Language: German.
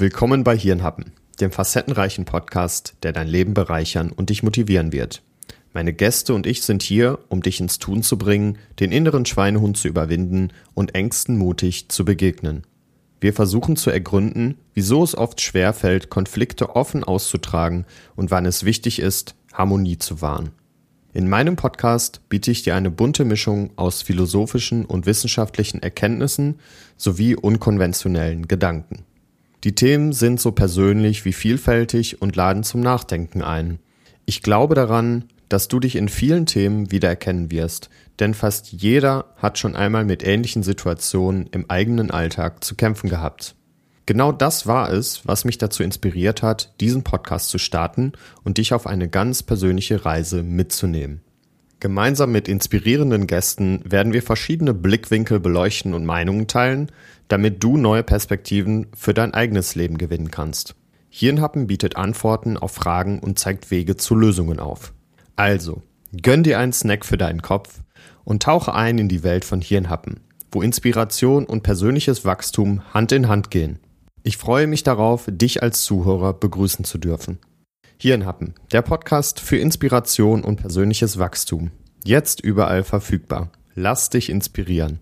Willkommen bei Hirnhappen, dem facettenreichen Podcast, der dein Leben bereichern und dich motivieren wird. Meine Gäste und ich sind hier, um dich ins Tun zu bringen, den inneren Schweinehund zu überwinden und Ängsten mutig zu begegnen. Wir versuchen zu ergründen, wieso es oft schwer fällt, Konflikte offen auszutragen und wann es wichtig ist, Harmonie zu wahren. In meinem Podcast biete ich dir eine bunte Mischung aus philosophischen und wissenschaftlichen Erkenntnissen sowie unkonventionellen Gedanken. Die Themen sind so persönlich wie vielfältig und laden zum Nachdenken ein. Ich glaube daran, dass du dich in vielen Themen wiedererkennen wirst, denn fast jeder hat schon einmal mit ähnlichen Situationen im eigenen Alltag zu kämpfen gehabt. Genau das war es, was mich dazu inspiriert hat, diesen Podcast zu starten und dich auf eine ganz persönliche Reise mitzunehmen. Gemeinsam mit inspirierenden Gästen werden wir verschiedene Blickwinkel beleuchten und Meinungen teilen, damit du neue Perspektiven für dein eigenes Leben gewinnen kannst. Hirnhappen bietet Antworten auf Fragen und zeigt Wege zu Lösungen auf. Also, gönn dir einen Snack für deinen Kopf und tauche ein in die Welt von Hirnhappen, wo Inspiration und persönliches Wachstum Hand in Hand gehen. Ich freue mich darauf, dich als Zuhörer begrüßen zu dürfen. Hirnhappen, der Podcast für Inspiration und persönliches Wachstum. Jetzt überall verfügbar. Lass dich inspirieren.